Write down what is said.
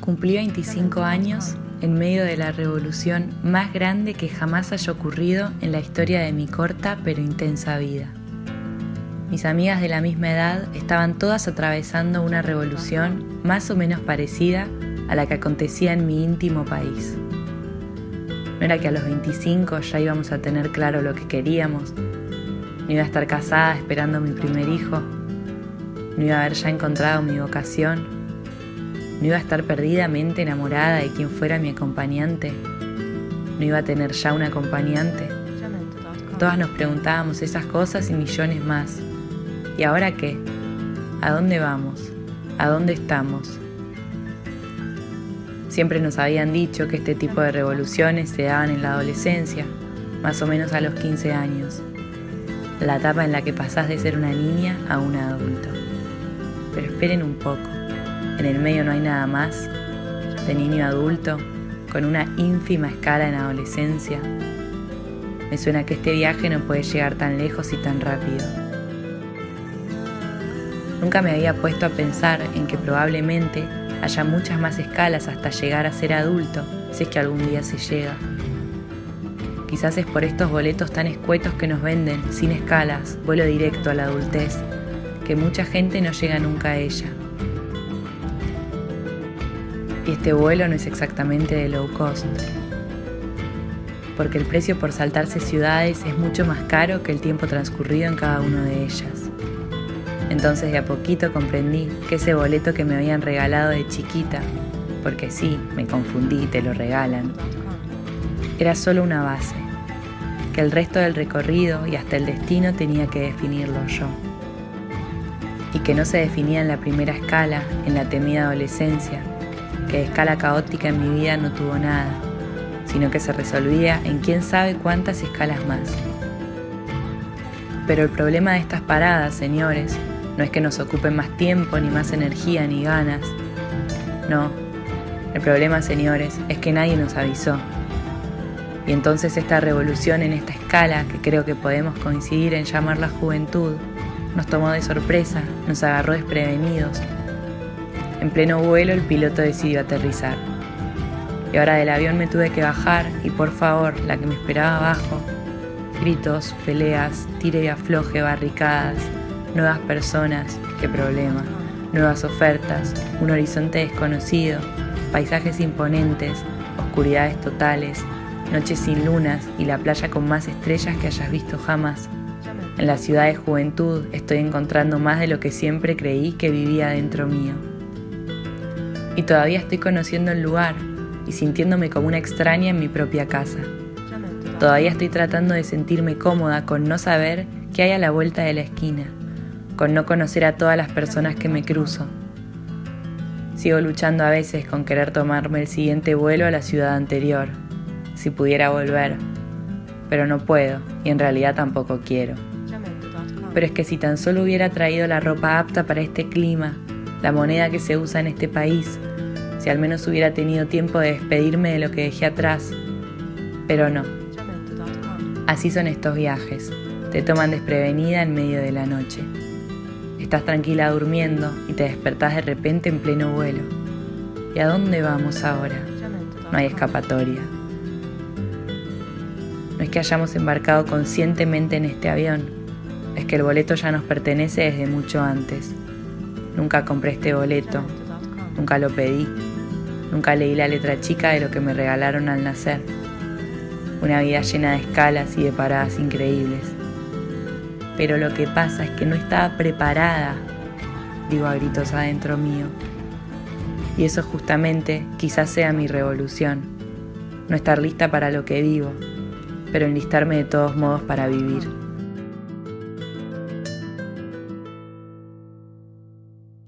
Cumplí 25 años en medio de la revolución más grande que jamás haya ocurrido en la historia de mi corta pero intensa vida. Mis amigas de la misma edad estaban todas atravesando una revolución más o menos parecida a la que acontecía en mi íntimo país. No era que a los 25 ya íbamos a tener claro lo que queríamos, no iba a estar casada esperando mi primer hijo, no iba a haber ya encontrado mi vocación, no iba a estar perdidamente enamorada de quien fuera mi acompañante, no iba a tener ya un acompañante. Todas nos preguntábamos esas cosas y millones más. ¿Y ahora qué? ¿A dónde vamos? ¿A dónde estamos? Siempre nos habían dicho que este tipo de revoluciones se daban en la adolescencia, más o menos a los 15 años, la etapa en la que pasás de ser una niña a un adulto. Pero esperen un poco, en el medio no hay nada más, de niño a adulto, con una ínfima escala en adolescencia. Me suena que este viaje no puede llegar tan lejos y tan rápido. Nunca me había puesto a pensar en que probablemente haya muchas más escalas hasta llegar a ser adulto, si es que algún día se llega. Quizás es por estos boletos tan escuetos que nos venden, sin escalas, vuelo directo a la adultez, que mucha gente no llega nunca a ella. Y este vuelo no es exactamente de low cost, porque el precio por saltarse ciudades es mucho más caro que el tiempo transcurrido en cada una de ellas. Entonces de a poquito comprendí que ese boleto que me habían regalado de chiquita, porque sí, me confundí, te lo regalan, era solo una base, que el resto del recorrido y hasta el destino tenía que definirlo yo. Y que no se definía en la primera escala, en la temida adolescencia, que escala caótica en mi vida no tuvo nada, sino que se resolvía en quién sabe cuántas escalas más. Pero el problema de estas paradas, señores, no es que nos ocupen más tiempo, ni más energía, ni ganas. No. El problema, señores, es que nadie nos avisó. Y entonces esta revolución en esta escala, que creo que podemos coincidir en llamar la juventud, nos tomó de sorpresa, nos agarró desprevenidos. En pleno vuelo el piloto decidió aterrizar. Y ahora del avión me tuve que bajar y por favor, la que me esperaba abajo, gritos, peleas, tire y afloje, barricadas, nuevas personas, qué problema, nuevas ofertas, un horizonte desconocido, paisajes imponentes, oscuridades totales, noches sin lunas y la playa con más estrellas que hayas visto jamás. En la ciudad de juventud estoy encontrando más de lo que siempre creí que vivía dentro mío. Y todavía estoy conociendo el lugar y sintiéndome como una extraña en mi propia casa. Todavía estoy tratando de sentirme cómoda con no saber qué hay a la vuelta de la esquina con no conocer a todas las personas que me cruzo. Sigo luchando a veces con querer tomarme el siguiente vuelo a la ciudad anterior, si pudiera volver, pero no puedo y en realidad tampoco quiero. Pero es que si tan solo hubiera traído la ropa apta para este clima, la moneda que se usa en este país, si al menos hubiera tenido tiempo de despedirme de lo que dejé atrás, pero no. Así son estos viajes, te toman desprevenida en medio de la noche. Estás tranquila durmiendo y te despertás de repente en pleno vuelo. ¿Y a dónde vamos ahora? No hay escapatoria. No es que hayamos embarcado conscientemente en este avión, es que el boleto ya nos pertenece desde mucho antes. Nunca compré este boleto, nunca lo pedí, nunca leí la letra chica de lo que me regalaron al nacer. Una vida llena de escalas y de paradas increíbles pero lo que pasa es que no estaba preparada, digo a gritos adentro mío. Y eso justamente quizás sea mi revolución, no estar lista para lo que vivo, pero enlistarme de todos modos para vivir.